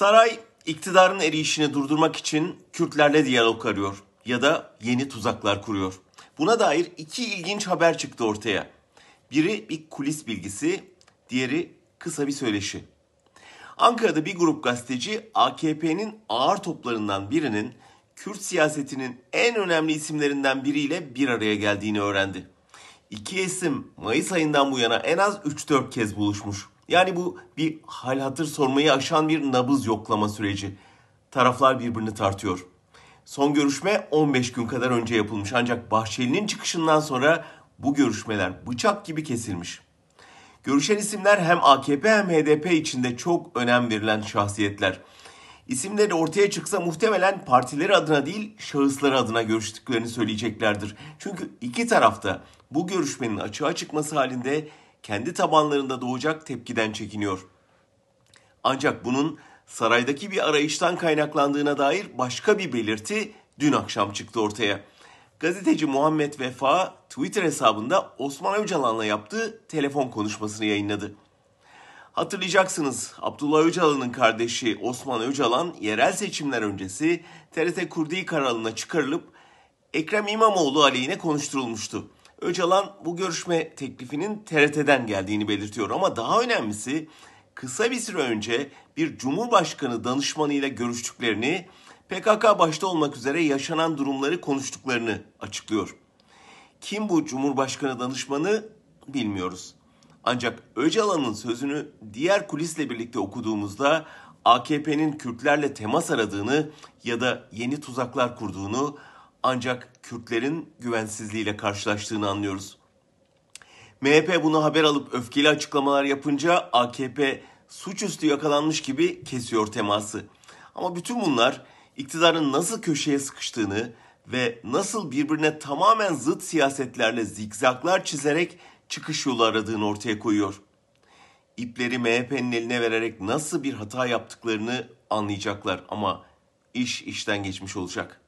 Saray iktidarın erişini durdurmak için Kürtlerle diyalog arıyor ya da yeni tuzaklar kuruyor. Buna dair iki ilginç haber çıktı ortaya. Biri bir kulis bilgisi, diğeri kısa bir söyleşi. Ankara'da bir grup gazeteci AKP'nin ağır toplarından birinin Kürt siyasetinin en önemli isimlerinden biriyle bir araya geldiğini öğrendi. İki isim Mayıs ayından bu yana en az 3-4 kez buluşmuş. Yani bu bir hal hatır sormayı aşan bir nabız yoklama süreci. Taraflar birbirini tartıyor. Son görüşme 15 gün kadar önce yapılmış ancak Bahçeli'nin çıkışından sonra bu görüşmeler bıçak gibi kesilmiş. Görüşen isimler hem AKP hem HDP içinde çok önem verilen şahsiyetler. İsimleri ortaya çıksa muhtemelen partileri adına değil şahısları adına görüştüklerini söyleyeceklerdir. Çünkü iki tarafta bu görüşmenin açığa çıkması halinde kendi tabanlarında doğacak tepkiden çekiniyor. Ancak bunun saraydaki bir arayıştan kaynaklandığına dair başka bir belirti dün akşam çıktı ortaya. Gazeteci Muhammed Vefa Twitter hesabında Osman Öcalan'la yaptığı telefon konuşmasını yayınladı. Hatırlayacaksınız Abdullah Öcalan'ın kardeşi Osman Öcalan yerel seçimler öncesi TRT Kurdi kanalına çıkarılıp Ekrem İmamoğlu aleyhine konuşturulmuştu. Öcalan bu görüşme teklifinin TRT'den geldiğini belirtiyor ama daha önemlisi kısa bir süre önce bir Cumhurbaşkanı danışmanıyla görüştüklerini, PKK başta olmak üzere yaşanan durumları konuştuklarını açıklıyor. Kim bu Cumhurbaşkanı danışmanı bilmiyoruz. Ancak Öcalan'ın sözünü diğer kulisle birlikte okuduğumuzda AKP'nin Kürtlerle temas aradığını ya da yeni tuzaklar kurduğunu ancak Kürtlerin güvensizliğiyle karşılaştığını anlıyoruz. MHP bunu haber alıp öfkeli açıklamalar yapınca AKP suçüstü yakalanmış gibi kesiyor teması. Ama bütün bunlar iktidarın nasıl köşeye sıkıştığını ve nasıl birbirine tamamen zıt siyasetlerle zikzaklar çizerek çıkış yolu aradığını ortaya koyuyor. İpleri MHP'nin eline vererek nasıl bir hata yaptıklarını anlayacaklar ama iş işten geçmiş olacak.